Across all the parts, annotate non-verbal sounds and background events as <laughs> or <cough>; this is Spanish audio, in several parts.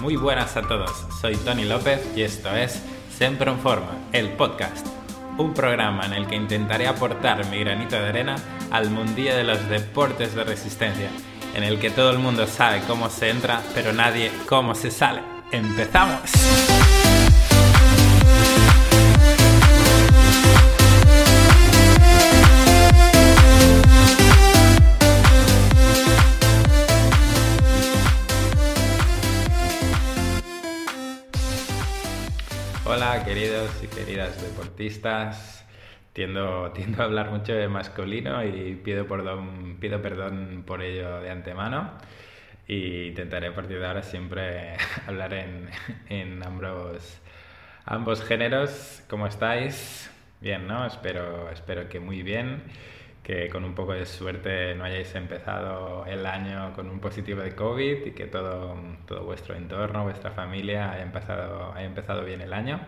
Muy buenas a todos, soy Tony López y esto es Sempre en Forma, el podcast. Un programa en el que intentaré aportar mi granito de arena al mundillo de los deportes de resistencia, en el que todo el mundo sabe cómo se entra, pero nadie cómo se sale. ¡Empezamos! Queridos y queridas deportistas. Tiendo, <laughs> tiendo a hablar mucho de masculino y pido perdón, pido perdón por ello de antemano. Y intentaré a partir de ahora siempre <laughs> hablar en, en ambos, ambos géneros. ¿Cómo estáis? Bien, ¿no? Espero, espero que muy bien que con un poco de suerte no hayáis empezado el año con un positivo de COVID y que todo, todo vuestro entorno, vuestra familia haya empezado, haya empezado bien el año.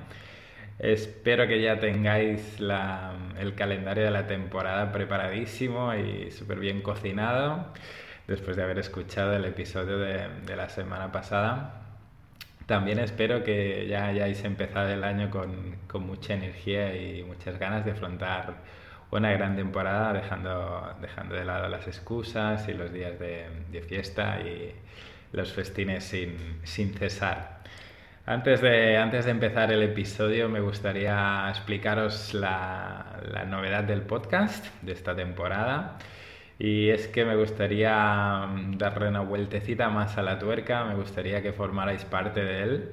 Espero que ya tengáis el calendario de la temporada preparadísimo y súper bien cocinado después de haber escuchado el episodio de, la semana pasada. También espero que ya hayáis empezado el año con, con mucha energía y muchas ganas de afrontar una gran temporada dejando, dejando de lado las excusas y los días de, de fiesta y los festines sin, sin cesar. Antes de, antes de empezar el episodio me gustaría explicaros la, la novedad del podcast de esta temporada. Y es que me gustaría darle una vueltecita más a la tuerca, me gustaría que formarais parte de él,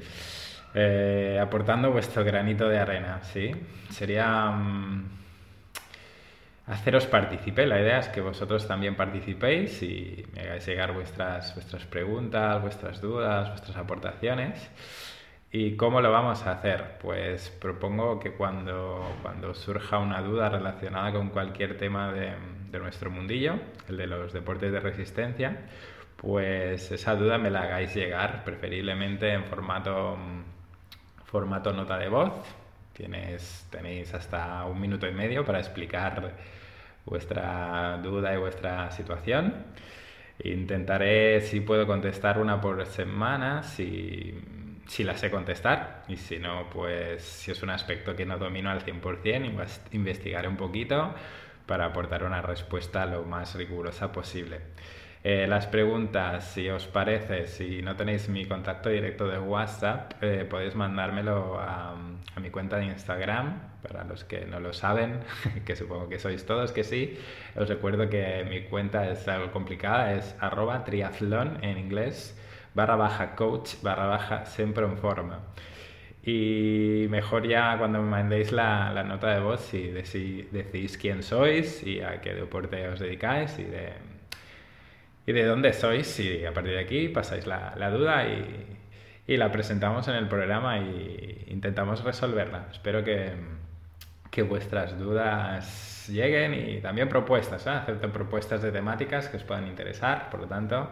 eh, aportando vuestro granito de arena, ¿sí? Sería haceros partícipe. La idea es que vosotros también participéis y me hagáis llegar vuestras, vuestras preguntas, vuestras dudas, vuestras aportaciones. ¿Y cómo lo vamos a hacer? Pues propongo que cuando, cuando surja una duda relacionada con cualquier tema de, de nuestro mundillo, el de los deportes de resistencia, pues esa duda me la hagáis llegar, preferiblemente en formato, formato nota de voz. Tienes, tenéis hasta un minuto y medio para explicar vuestra duda y vuestra situación. Intentaré, si puedo, contestar una por semana, si, si la sé contestar. Y si no, pues si es un aspecto que no domino al 100%, investigaré un poquito para aportar una respuesta lo más rigurosa posible. Eh, las preguntas, si os parece, si no tenéis mi contacto directo de WhatsApp, eh, podéis mandármelo a, mi cuenta de Instagram, para los que no lo saben, <laughs> que supongo que sois todos que sí. Os recuerdo que mi cuenta es algo complicada, es arroba triathlon en inglés, barra baja coach, barra baja siempre en forma. Y mejor ya cuando me mandéis la, la nota de voz, si decís quién sois y a qué deporte os dedicáis y de y de dónde sois y a partir de aquí pasáis la, la duda y, y, la presentamos en el programa y intentamos resolverla. Espero que, que vuestras dudas lleguen y también propuestas, ¿eh? acepto propuestas de temáticas que os puedan interesar, por lo tanto,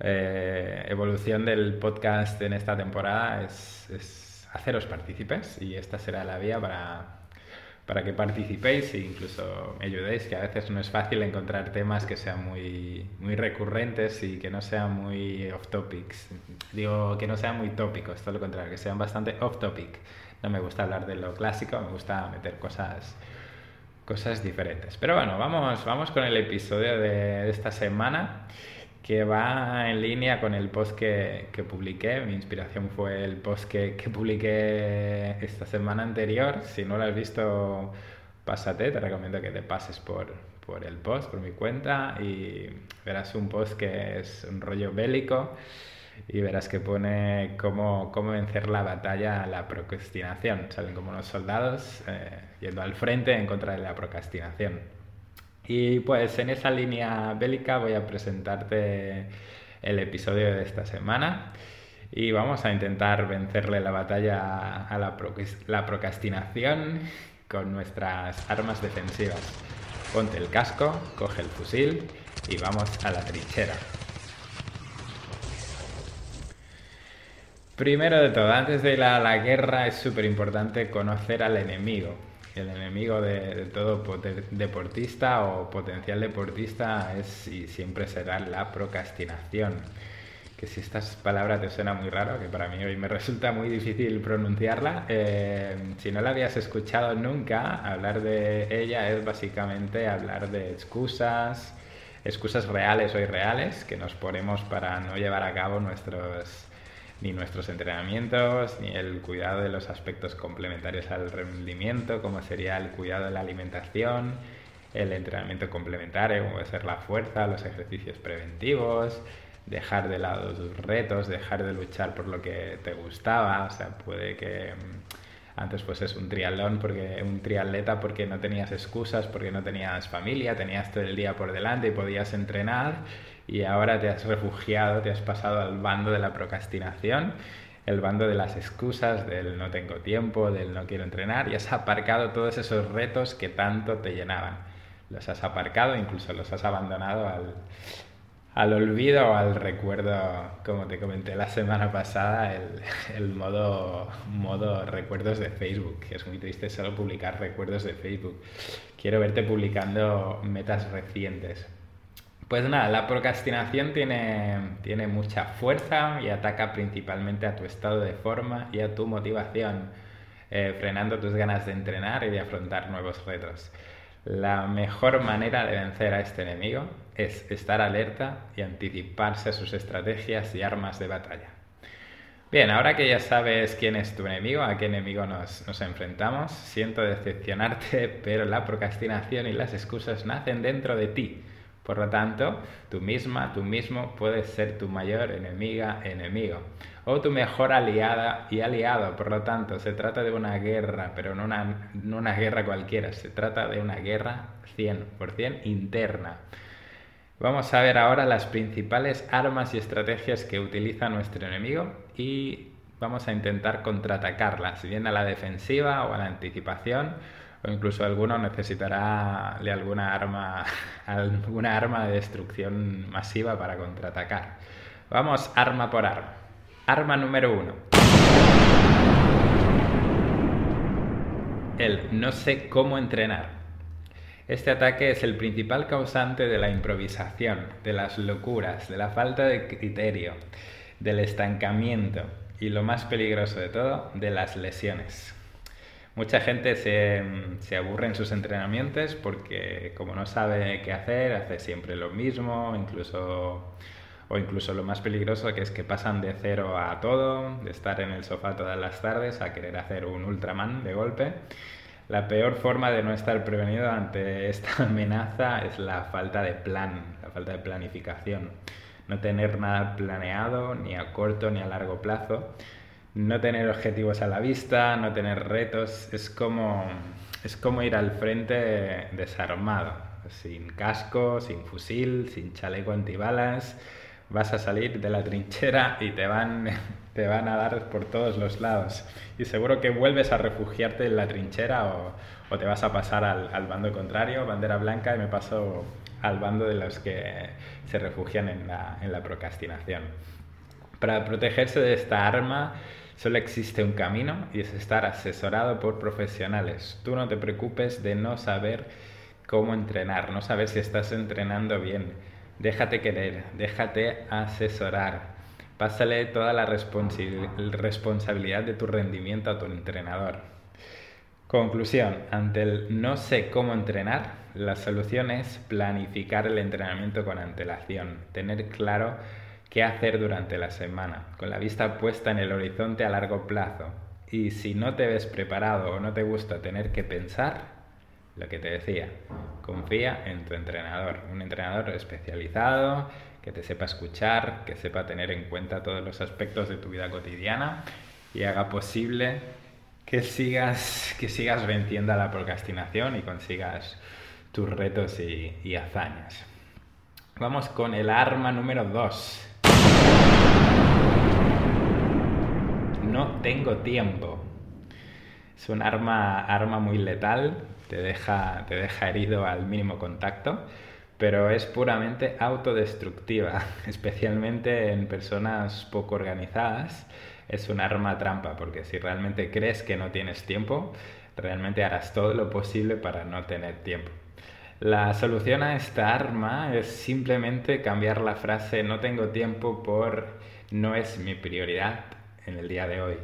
eh, evolución del podcast en esta temporada es, es haceros partícipes y esta será la vía para para que participéis e incluso me ayudéis, que a veces no es fácil encontrar temas que sean muy, muy recurrentes y que no sean muy off topics. Digo que no sean muy tópicos, todo lo contrario, que sean bastante off topic. No me gusta hablar de lo clásico, me gusta meter cosas, cosas diferentes. Pero bueno, vamos, vamos con el episodio de, de esta semana que va en línea con el post que, que, publiqué. Mi inspiración fue el post que, que, publiqué esta semana anterior. Si no lo has visto, pásate, te recomiendo que te pases por, por el post, por mi cuenta, y verás un post que es un rollo bélico y verás que pone cómo, cómo vencer la batalla a la procrastinación. Salen como unos soldados eh, yendo al frente en contra de la procrastinación. Y pues en esa línea bélica voy a presentarte el episodio de esta semana y vamos a intentar vencerle la batalla a la, procrastinación con nuestras armas defensivas. Ponte el casco, coge el fusil y vamos a la trinchera. Primero de todo, antes de la, la guerra es súper importante conocer al enemigo el enemigo de, todo deportista o potencial deportista es y siempre será la procrastinación. que si esta palabra te suena muy raro, que para mí hoy me <laughs> resulta muy difícil pronunciarla, eh, si no la habías escuchado nunca, hablar de ella es básicamente hablar de excusas, excusas reales o irreales que nos ponemos para no llevar a cabo nuestros ni nuestros entrenamientos, ni el cuidado de los aspectos complementarios al rendimiento, como sería el cuidado de la alimentación, el entrenamiento complementario, como puede ser la fuerza, los ejercicios preventivos, dejar de lado tus retos, dejar de luchar por lo que te gustaba, o sea, puede que mm, antes pues es un triatlón porque un triatleta porque no tenías excusas, porque no tenías familia, tenías todo el día por delante y podías entrenar y ahora te has refugiado, te has pasado al bando de la procrastinación, el bando de las excusas, del no tengo tiempo, del no quiero entrenar y has aparcado todos esos retos que tanto te llenaban. Los has aparcado, incluso los has abandonado al, al olvido o al recuerdo, como te comenté la semana pasada, el, el, modo, modo recuerdos de Facebook, que es muy triste solo publicar recuerdos de Facebook. Quiero verte publicando metas recientes. Pues nada, la procrastinación tiene, tiene mucha fuerza y ataca principalmente a tu estado de forma y a tu motivación, eh, frenando tus ganas de entrenar y de afrontar nuevos retos. La mejor manera de vencer a este enemigo es estar alerta y anticiparse a sus estrategias y armas de batalla. Bien, ahora que ya sabes quién es tu enemigo, a qué enemigo nos, nos, enfrentamos, siento decepcionarte, <laughs> pero la procrastinación y las excusas nacen dentro de ti. Por lo tanto, tú misma, tú mismo puedes ser tu mayor enemiga, enemigo o tu mejor aliada y aliado. Por lo tanto, se trata de una guerra, pero no una, no una guerra cualquiera, se trata de una guerra 100% interna. Vamos a ver ahora las principales armas y estrategias que utiliza nuestro enemigo y vamos a intentar contraatacarlas, bien a la defensiva o a la anticipación, o incluso alguno necesitará alguna arma, <laughs> alguna arma de destrucción masiva para contraatacar. Vamos arma por arma. Arma número uno. El no sé cómo entrenar. Este ataque es el principal causante de la improvisación, de las locuras, de la falta de criterio, del estancamiento y lo más peligroso de todo, de las lesiones. Mucha gente se, se, aburre en sus entrenamientos porque como no sabe qué hacer, hace siempre lo mismo, incluso o incluso lo más peligroso que es que pasan de cero a todo, de estar en el sofá todas las tardes a querer hacer un Ultraman de golpe. La peor forma de no estar prevenido ante esta <laughs> amenaza es la falta de plan, la falta de planificación. No tener nada planeado, ni a corto ni a largo plazo. No tener objetivos a la vista, no tener retos. Es como, es como ir al frente desarmado, sin casco, sin fusil, sin chaleco antibalas vas a salir de la trinchera y te van, <laughs> te van a dar por todos los lados. Y seguro que vuelves a refugiarte en la trinchera o, o te vas a pasar al, al, bando contrario, bandera blanca, y me paso al bando de los que se refugian en la, en la procrastinación. Para protegerse de esta arma solo existe un camino y es estar asesorado por profesionales. Tú no te preocupes de no saber cómo entrenar, no saber si estás entrenando bien Déjate querer, déjate asesorar. Pásale toda la responsabilidad de tu rendimiento a tu entrenador. Conclusión, ante el no sé cómo entrenar, la solución es planificar el entrenamiento con antelación, tener claro qué hacer durante la semana, con la vista puesta en el horizonte a largo plazo. Y si no te ves preparado o no te gusta tener que pensar, lo que te decía, confía en tu entrenador, un entrenador especializado, que te sepa escuchar, que sepa tener en cuenta todos los aspectos de tu vida cotidiana y haga posible que sigas, que sigas venciendo a la procrastinación y consigas tus retos y, y hazañas. Vamos con el arma número 2. No tengo tiempo. Es un arma, arma muy letal te deja, te deja herido al mínimo contacto, pero es puramente autodestructiva, <laughs> especialmente en personas poco organizadas. Es un arma trampa, porque si realmente crees que no tienes tiempo, realmente harás todo lo posible para no tener tiempo. La solución a esta arma es simplemente cambiar la frase no tengo tiempo por no es mi prioridad en el día de hoy.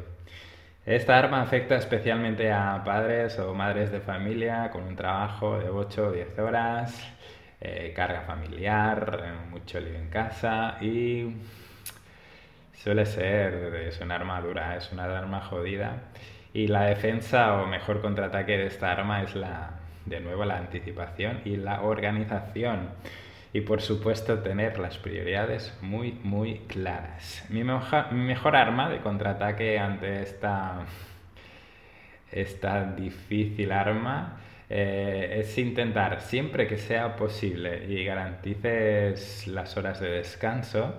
Esta arma afecta especialmente a padres o madres de familia con un trabajo de 8 o 10 horas, eh, carga familiar, mucho lío en casa y suele ser, es una arma dura, es una arma jodida. Y la defensa o mejor contraataque de esta arma es la, de nuevo, la anticipación y la organización. Y por supuesto tener las prioridades muy, muy claras. Mi mejor, arma de contraataque ante esta, esta difícil arma eh, es intentar siempre que sea posible y garantices las horas de descanso,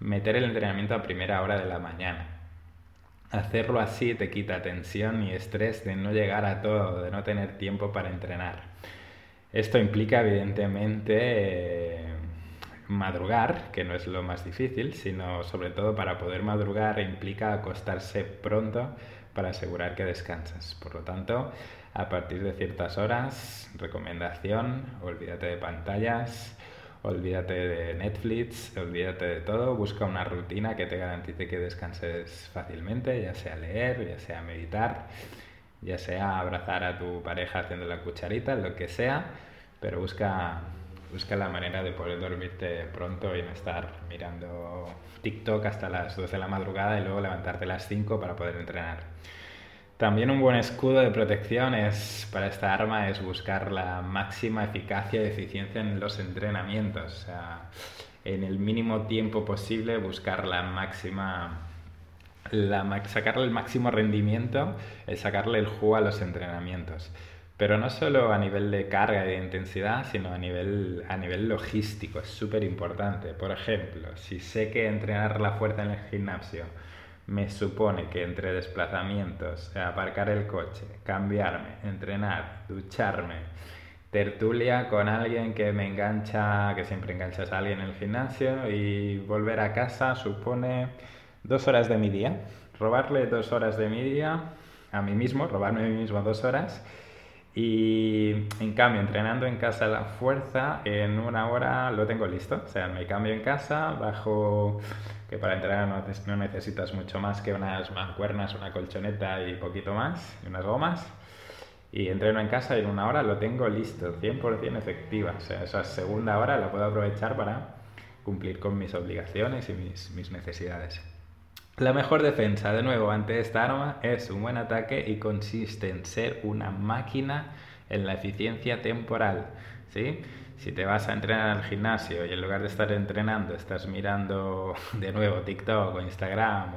meter el entrenamiento a primera hora de la mañana. Hacerlo así te quita tensión y estrés de no llegar a todo, de no tener tiempo para entrenar. Esto implica evidentemente eh, madrugar, que no es lo más difícil, sino sobre todo para poder madrugar implica acostarse pronto para asegurar que descansas. Por lo tanto, a partir de ciertas horas, recomendación, olvídate de pantallas, olvídate de Netflix, olvídate de todo, busca una rutina que te garantice que descanses fácilmente, ya sea leer, ya sea meditar, ya sea abrazar a tu pareja haciendo la cucharita, lo que sea, pero busca, busca la manera de poder dormirte pronto y no estar mirando TikTok hasta las 2 de la madrugada y luego levantarte a las 5 para poder entrenar. También un buen escudo de protección es, para esta arma es buscar la máxima eficacia y eficiencia en los entrenamientos. O sea, en el mínimo tiempo posible buscar la máxima la, sacarle el máximo rendimiento, es sacarle el jugo a los entrenamientos. Pero no solo a nivel de carga y de intensidad, sino a nivel, a nivel logístico, es súper importante. Por ejemplo, si sé que entrenar la fuerza en el gimnasio me supone que entre desplazamientos, aparcar el coche, cambiarme, entrenar, ducharme, tertulia con alguien que me engancha, que siempre enganchas a alguien en el gimnasio y volver a casa supone dos horas de mi día. Robarle dos horas de mi día a mí mismo, robarme a mí mismo dos horas y en cambio, entrenando en casa la fuerza, en una hora lo tengo listo. O sea, me cambio en casa, bajo, que para entrenar no, necesitas mucho más que unas mancuernas, una colchoneta y poquito más, y unas gomas. Y entreno en casa y en una hora lo tengo listo, 100% efectiva. O sea, esa segunda hora la puedo aprovechar para cumplir con mis obligaciones y mis, mis necesidades. La mejor defensa, de nuevo, ante esta arma es un buen ataque y consiste en ser una máquina en la eficiencia temporal. ¿sí? Si te vas a entrenar al gimnasio y en lugar de estar entrenando estás mirando <laughs> de nuevo TikTok o Instagram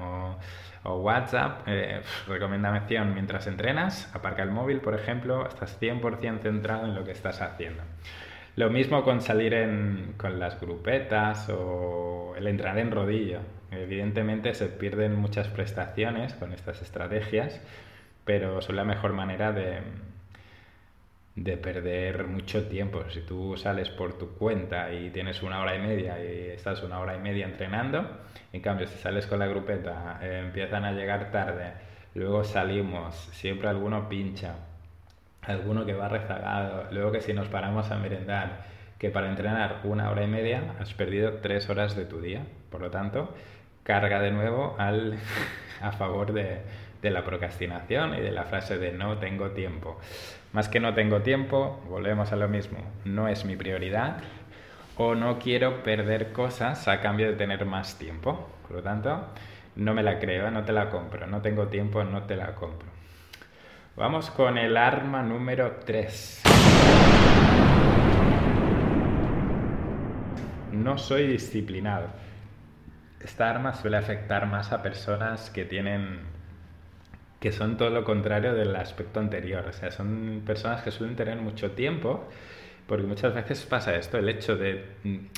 o, WhatsApp, eh, recomendación mientras entrenas, aparca el móvil, por ejemplo, estás 100% centrado en lo que estás haciendo. Lo mismo con salir con las grupetas o el entrar en rodillo. Evidentemente se pierden muchas prestaciones con estas estrategias, pero son la mejor manera de, de perder mucho tiempo. Si tú sales por tu cuenta y tienes una hora y media y estás una hora y media entrenando, en cambio si sales con la grupeta, eh, empiezan a llegar tarde, luego salimos, siempre alguno pincha, alguno que va rezagado, luego que si nos paramos a merendar, que para entrenar una hora y media has perdido tres horas de tu día. Por lo tanto, carga de nuevo al, <laughs> a favor de, de la procrastinación y de la frase de no tengo tiempo. Más que no tengo tiempo, volvemos a lo mismo, no es mi prioridad o no quiero perder cosas a cambio de tener más tiempo. Por lo tanto, no me la creo, no te la compro, no tengo tiempo, no te la compro. Vamos con el arma número 3. No soy disciplinado esta arma suele afectar más a personas que tienen que son todo lo contrario del aspecto anterior, o sea, son personas que suelen tener mucho tiempo, porque muchas veces pasa esto, el hecho de,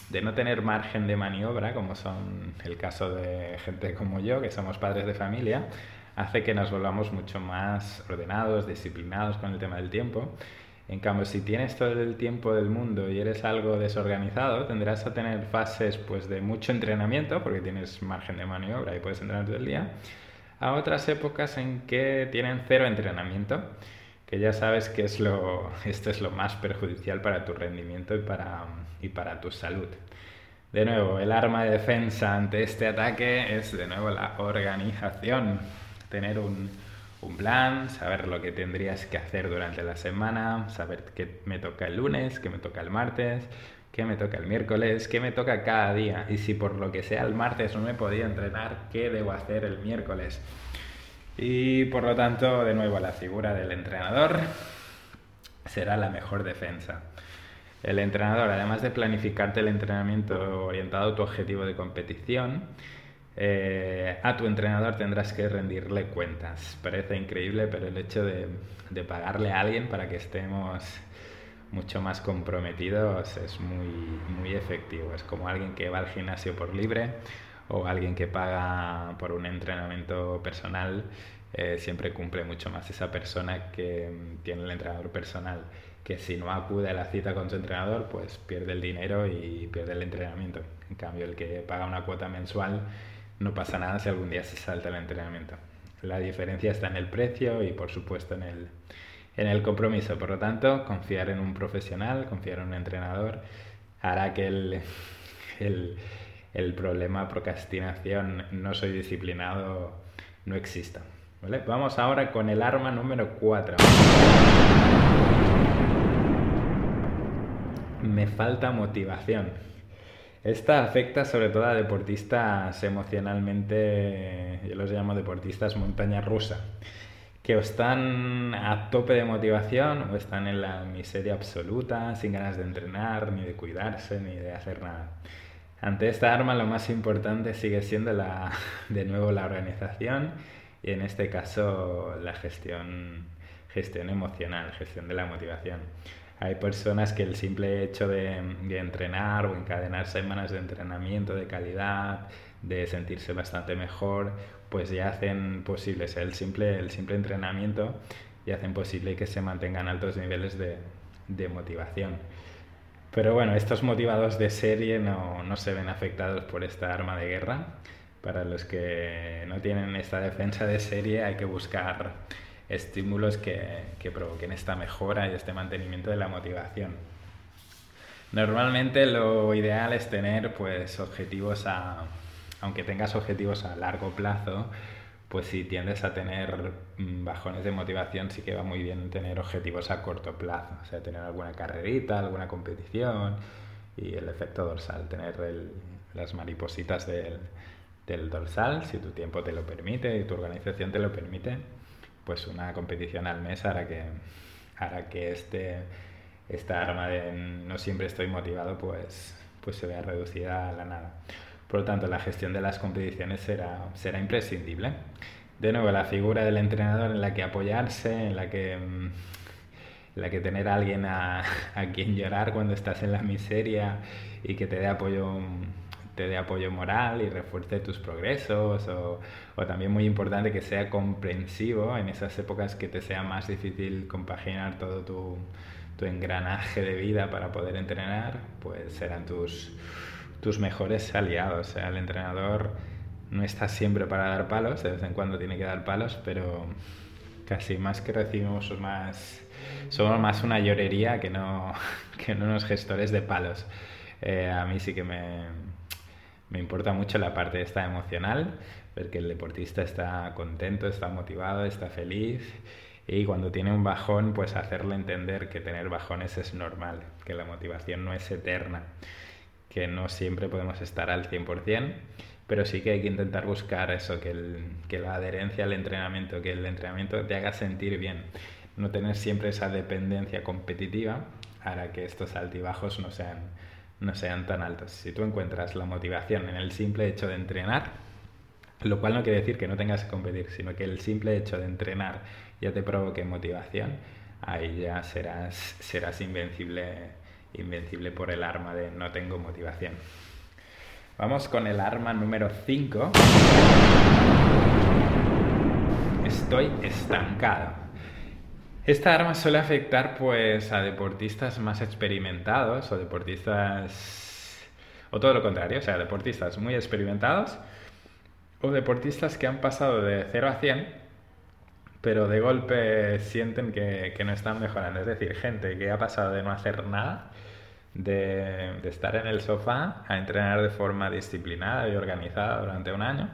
de no tener margen de maniobra, como son el caso de gente como yo, que somos padres de familia, hace que nos volvamos mucho más ordenados, disciplinados con el tema del tiempo en cambio, si tienes todo el tiempo del mundo y eres algo desorganizado, tendrás a tener fases pues, de mucho entrenamiento, porque tienes margen de maniobra y puedes entrenar todo el día, a otras épocas en que tienen cero entrenamiento, que ya sabes que es lo, <laughs> esto es lo más perjudicial para tu rendimiento y para, y para tu salud. De nuevo, el arma de defensa ante este ataque es de nuevo la organización. Tener un, un plan, saber lo que tendrías que hacer durante la semana, saber qué me toca el lunes, qué me toca el martes, qué me toca el miércoles, qué me toca cada día. Y si por lo que sea el martes no me podía entrenar, ¿qué debo hacer el miércoles? Y por lo tanto, de nuevo, la figura del entrenador será la mejor defensa. El entrenador, además de planificarte el entrenamiento orientado a tu objetivo de competición, eh, a tu entrenador tendrás que rendirle cuentas. Parece increíble, pero el hecho de, de, pagarle a alguien para que estemos mucho más comprometidos es muy, muy efectivo. Es como alguien que va al gimnasio por libre o alguien que paga por un entrenamiento personal. Eh, siempre cumple mucho más esa persona que tiene el entrenador personal que si no acude a la cita con su entrenador, pues pierde el dinero y pierde el entrenamiento. En cambio, el que paga una cuota mensual no pasa nada si algún día se salta el entrenamiento. La diferencia está en el precio y, por supuesto, en el, en el compromiso. Por lo tanto, confiar en un profesional, confiar en un entrenador, hará que el, el, el problema procrastinación, no soy disciplinado, no exista. Vamos ahora con el arma número 4 me falta motivación. Esta afecta sobre todo a deportistas emocionalmente, yo los llamo deportistas montaña rusa, que o están a tope de motivación o están en la miseria absoluta, sin ganas de entrenar, ni de cuidarse, ni de hacer nada. Ante esta arma lo más importante sigue siendo la, <laughs> de nuevo la organización y en este caso la gestión, gestión emocional, gestión de la motivación. Hay personas que el simple hecho de, entrenar o encadenar semanas de entrenamiento de calidad, de sentirse bastante mejor, pues ya hacen posible, el simple, el simple entrenamiento y hacen posible que se mantengan altos niveles de, de motivación. Pero bueno, estos motivados de serie no, no, se ven afectados por esta arma de guerra. Para los que no tienen esta defensa de serie hay que buscar estímulos que, que provoquen esta mejora y este mantenimiento de la motivación. Normalmente lo ideal es tener pues objetivos a, aunque tengas objetivos a largo plazo, pues si tiendes a tener mm, bajones de motivación sí que va muy bien tener objetivos a corto plazo, o sea, tener alguna carrerita, alguna competición y el efecto dorsal, tener las maripositas del, del dorsal, si tu tiempo te lo permite y tu organización te lo permite, pues una competición al mes hará que, hará que este, esta arma de no siempre estoy motivado pues, pues se vea reducida a la nada. Por lo tanto, la gestión de las competiciones será, será imprescindible. De nuevo, la figura del entrenador en la que apoyarse, en la que, la que tener a alguien a, <laughs> a quien llorar cuando estás en la miseria y que te dé apoyo te dé apoyo moral y refuerce tus progresos o, o, también muy importante que sea comprensivo en esas épocas que te sea más difícil compaginar todo tu, tu engranaje de vida para poder entrenar, pues serán tus, tus mejores aliados. El entrenador no está siempre para dar palos, de vez en cuando tiene que dar palos, pero casi más que recibimos más somos más una llorería que no, <laughs> que no unos gestores de palos. Eh, a mí sí que me, me importa mucho la parte esta emocional, ver que el deportista está contento, está motivado, está feliz y cuando tiene un bajón, pues hacerle entender que tener bajones es normal, que la motivación no es eterna, que no siempre podemos estar al 100%, pero sí que hay que intentar buscar eso, que, que la adherencia al entrenamiento, que el entrenamiento te haga sentir bien, no tener siempre esa dependencia competitiva para que estos altibajos no sean no sean tan altos. Si tú encuentras la motivación en el simple hecho de entrenar, lo cual no quiere decir que no tengas que competir, sino que el simple hecho de entrenar ya te provoque motivación, ahí ya serás, serás invencible, invencible por el arma de no tengo motivación. Vamos con el arma número 5. Estoy estancado. Esta arma suele afectar pues a deportistas más experimentados o deportistas o todo lo contrario, o sea, deportistas muy experimentados o deportistas que han pasado de 0 a 100 pero de golpe sienten que, no están mejorando. Es decir, gente que ha pasado de no hacer nada de, de, estar en el sofá a entrenar de forma disciplinada y organizada durante un año.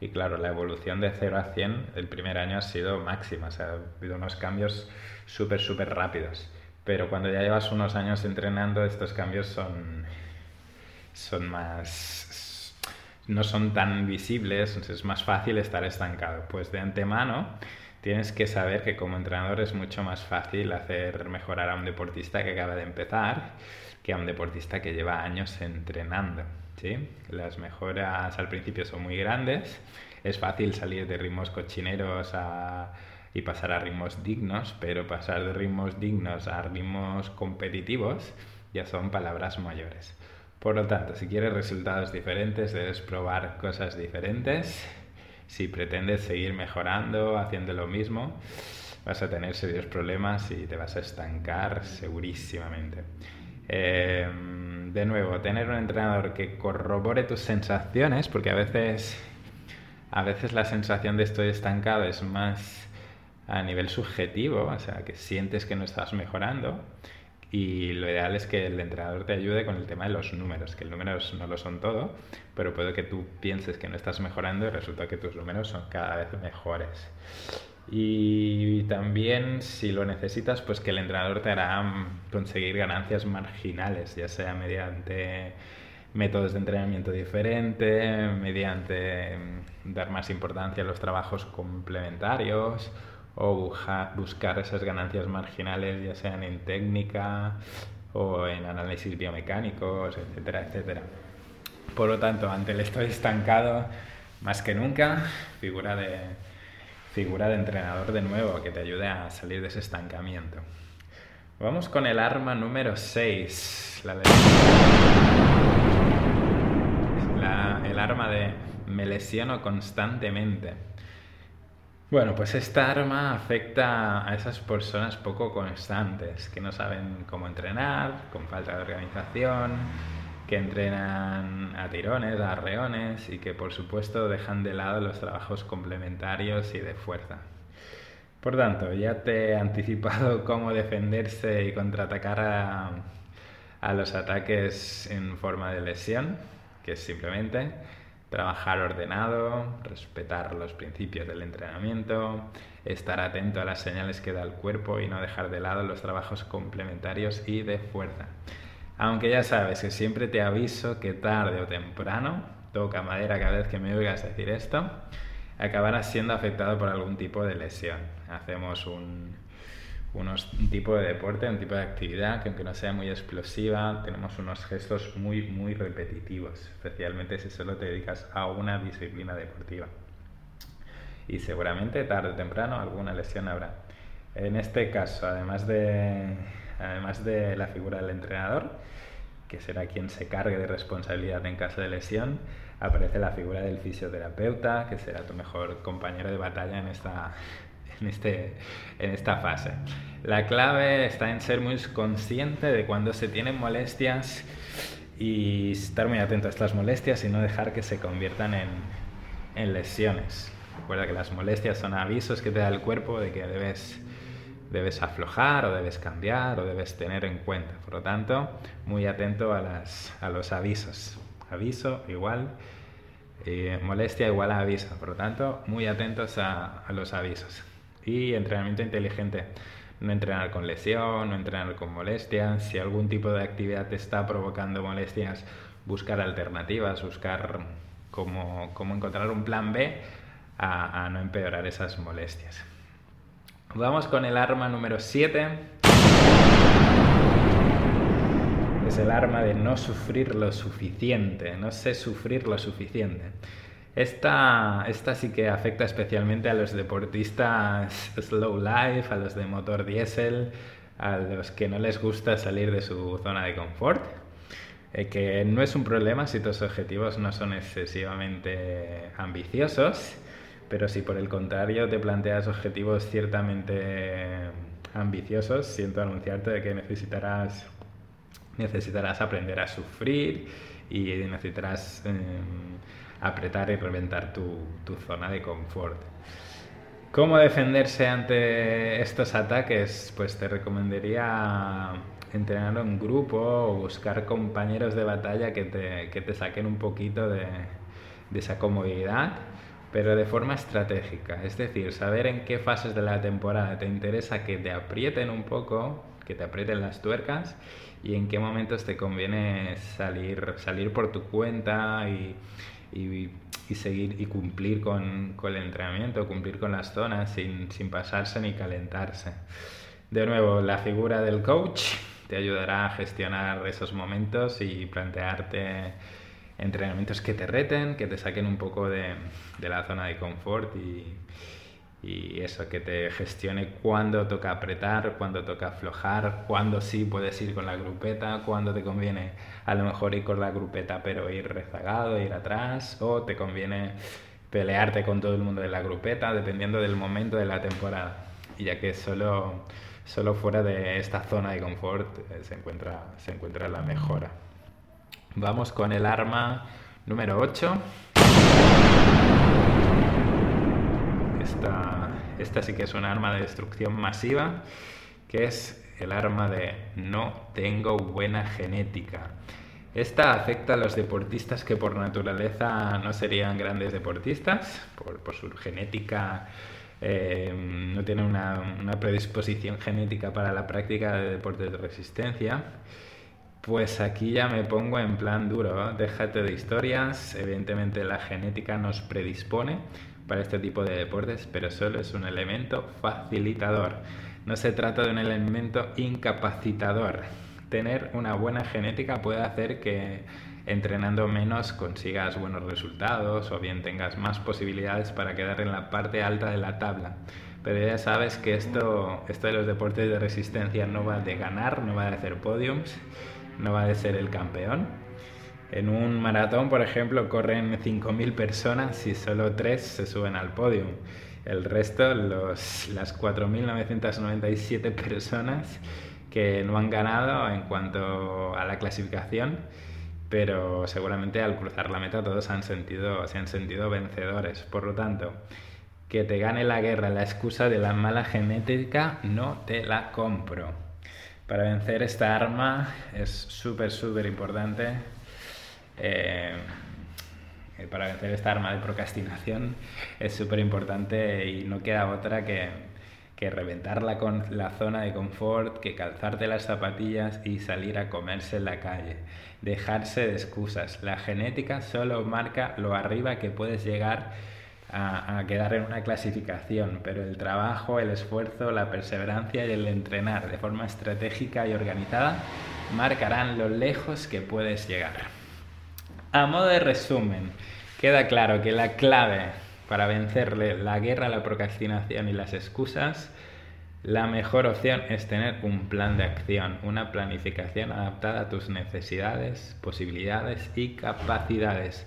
Y claro, la evolución de 0 a 100 el primer año ha sido máxima, o sea, ha habido unos cambios súper, súper rápidos. Pero cuando ya llevas unos años entrenando, estos cambios son, son más... no son tan visibles, es más fácil estar estancado. Pues de antemano tienes que saber que como entrenador es mucho más fácil hacer mejorar a un deportista que acaba de empezar que a un deportista que lleva años entrenando. ¿Sí? Las mejoras al principio son muy grandes, es fácil salir de ritmos cochineros y pasar a ritmos dignos, pero pasar de ritmos dignos a ritmos competitivos ya son palabras mayores. Por lo tanto, si quieres resultados diferentes, debes probar cosas diferentes. Si pretendes seguir mejorando, haciendo lo mismo, vas a tener serios problemas y te vas a estancar segurísimamente. Em, de nuevo, tener un entrenador que corrobore tus sensaciones, porque a veces, a veces la sensación de estoy estancado es más a nivel subjetivo, o sea, que sientes que no estás mejorando. Y lo ideal es que el entrenador te ayude con el tema de los números, que los números no lo son todo, pero puede que tú pienses que no estás mejorando y resulta que tus números son cada vez mejores. Y también, si lo necesitas, pues que el entrenador te hará conseguir ganancias marginales, ya sea mediante métodos de entrenamiento diferentes, mediante mm, dar más importancia a los trabajos complementarios o buscar esas ganancias marginales, ya sean en técnica o en análisis biomecánicos, etcétera, etcétera. Por lo tanto, ante el estoy estancado, más que nunca, figura de figura de entrenador de nuevo que te ayude a salir de ese estancamiento. Vamos con el arma número 6, el arma de me lesiono constantemente. Bueno, pues esta arma afecta a esas personas poco constantes, que no saben cómo entrenar, con falta de organización, que entrenan a tirones, a arreones y que por supuesto dejan de lado los trabajos complementarios y de fuerza. Por tanto, ya te he anticipado <laughs> cómo defenderse y contraatacar a, a los ataques en forma de lesión, que es simplemente trabajar ordenado, respetar los principios del entrenamiento, estar atento a las señales que da el cuerpo y no dejar de lado los trabajos complementarios y de fuerza. Aunque ya sabes que siempre te aviso que tarde o temprano, toca madera cada vez que me oigas decir esto, acabarás siendo afectado por algún tipo de lesión. Hacemos un, tipo de deporte, un tipo de actividad que aunque no sea muy explosiva, tenemos unos gestos muy, muy repetitivos, especialmente si solo te dedicas a una disciplina deportiva. Y seguramente tarde o temprano alguna lesión habrá. En este caso, además de además de la figura del entrenador, que será quien se cargue de responsabilidad en caso de lesión, aparece la figura del fisioterapeuta, que será tu mejor compañero de batalla en esta, en, este, en esta fase. La clave está en ser muy consciente de cuando se tienen molestias y estar muy atento a estas molestias y no dejar que se conviertan en, en lesiones. Recuerda que las molestias son avisos que te da el cuerpo de que debes debes aflojar o debes cambiar o debes tener en cuenta. Por lo tanto, muy atento a, las, a los avisos. Aviso igual, eh, molestia igual a aviso. Por lo tanto, muy atentos a, los avisos. Y entrenamiento inteligente. No entrenar con lesión, no entrenar con molestias. Si algún tipo de actividad te está provocando molestias, buscar alternativas, buscar cómo, cómo encontrar un plan B a no empeorar esas molestias. Vamos con el arma número 7. Es el arma de no sufrir lo suficiente, no sé sufrir lo suficiente. Esta, esta sí que afecta especialmente a los deportistas <laughs> slow life, a los de motor diésel, a los que no les gusta salir de su zona de confort. Eh, que no es un problema si tus objetivos no son excesivamente ambiciosos pero si por el contrario te planteas objetivos ciertamente ambiciosos, siento anunciarte de que necesitarás, necesitarás aprender a sufrir y necesitarás em, apretar y reventar tu, tu zona de confort. ¿Cómo defenderse ante estos ataques? Pues te recomendaría entrenar en grupo o buscar compañeros de batalla que te, que te saquen un poquito de, de esa comodidad pero de forma estratégica. Es decir, saber en qué fases de la temporada te interesa que te aprieten un poco, que te aprieten las tuercas y en qué momentos te conviene salir, salir por tu cuenta y, y, seguir y cumplir con, con, el entrenamiento, cumplir con las zonas sin, sin pasarse ni calentarse. De nuevo, la figura del coach te ayudará a gestionar esos momentos y plantearte entrenamientos que te reten, que te saquen un poco de, de la zona de confort y, y, eso, que te gestione cuándo toca apretar, cuándo toca aflojar, cuándo sí puedes ir con la grupeta, cuándo te conviene a lo mejor ir con la grupeta pero ir rezagado, ir atrás, o te conviene pelearte con todo el mundo de la grupeta, dependiendo del momento de la temporada. Y ya que solo, solo fuera de esta zona de confort eh, se, encuentra, se encuentra la mejora. Vamos con el arma número 8. Esta, esta sí que es un arma de destrucción masiva, que es el arma de no tengo buena genética. Esta afecta a los deportistas que por naturaleza no serían grandes deportistas, por, su genética eh, no tienen una, una, predisposición genética para la práctica de deportes de resistencia pues aquí ya me pongo en plan duro, déjate de historias, evidentemente la genética nos predispone para este tipo de deportes, pero solo es un elemento facilitador, no se trata de un elemento incapacitador. Tener una buena genética puede hacer que entrenando menos consigas buenos resultados o bien tengas más posibilidades para quedar en la parte alta de la tabla. Pero ya sabes que esto, esto de los deportes de resistencia no va de ganar, no va de hacer podiums, no va a ser el campeón. En un maratón, por ejemplo, corren 5.000 personas y solo 3 se suben al podio. El resto, los, las 4.997 personas que no han ganado en cuanto a la clasificación, pero seguramente al cruzar la meta todos han sentido, se han sentido vencedores. Por lo tanto, que te gane la guerra la excusa de la mala genética no te la compro. Para vencer esta arma es súper, súper importante. Eh, para vencer esta arma de procrastinación es súper importante y no queda otra que, que con la zona de confort, que calzarte las zapatillas y salir a comerse en la calle. Dejarse de excusas. La genética solo marca lo arriba que puedes llegar a, quedar en una clasificación, pero el trabajo, el esfuerzo, la perseverancia y el entrenar de forma estratégica y organizada marcarán lo lejos que puedes llegar. A modo de resumen, queda claro que la clave para vencerle la guerra, la procrastinación y las excusas, la mejor opción es tener un plan de acción, una planificación adaptada a tus necesidades, posibilidades y capacidades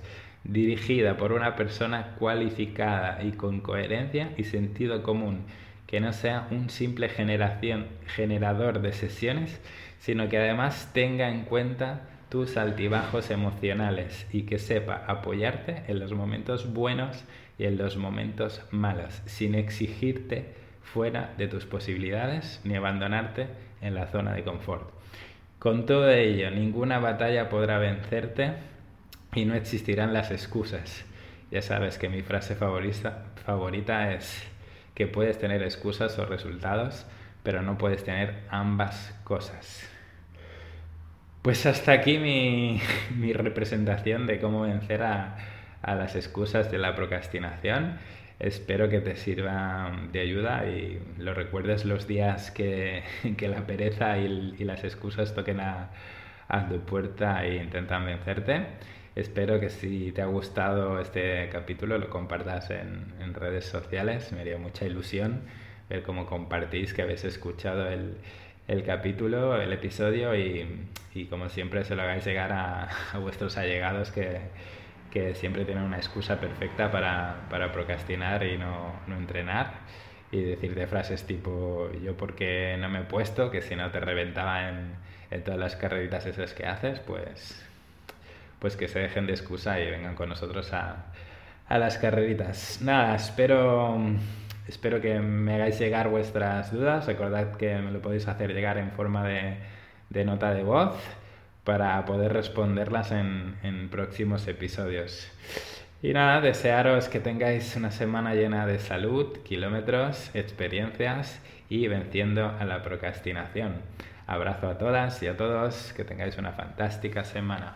dirigida por una persona cualificada y con coherencia y sentido común, que no sea un simple generación, generador de sesiones, sino que además tenga en cuenta tus altibajos emocionales y que sepa apoyarte en los momentos buenos y en los momentos malos, sin exigirte fuera de tus posibilidades ni abandonarte en la zona de confort. Con todo ello, ninguna batalla podrá vencerte y no existirán las excusas. Ya sabes que mi frase favorita, favorita es que puedes tener excusas o resultados, pero no puedes tener ambas cosas. Pues hasta aquí mi, <laughs> mi representación de cómo vencer a, a, las excusas de la procrastinación. Espero que te sirva de ayuda y lo recuerdes los días que, <laughs> que la pereza y, y, las excusas toquen a, a tu puerta e intentan vencerte. Espero que si te ha gustado este capítulo lo compartas en, en redes sociales. Me haría mucha ilusión ver cómo compartís que habéis escuchado el, el capítulo, el episodio y, y, como siempre se lo hagáis llegar a, a vuestros allegados que, que, siempre tienen una excusa perfecta para, para procrastinar y no, no, entrenar y decirte frases tipo yo porque no me he puesto, que si no te reventaba en, en todas las carreritas esas que haces, pues pues que se dejen de excusa y vengan con nosotros a, a las carreritas. Nada, espero, espero que me hagáis llegar vuestras dudas. Recordad que me lo podéis hacer llegar en forma de, de nota de voz para poder responderlas en, en próximos episodios. Y nada, desearos que tengáis una semana llena de salud, kilómetros, experiencias y venciendo a la procrastinación. Abrazo a todas y a todos, que tengáis una fantástica semana.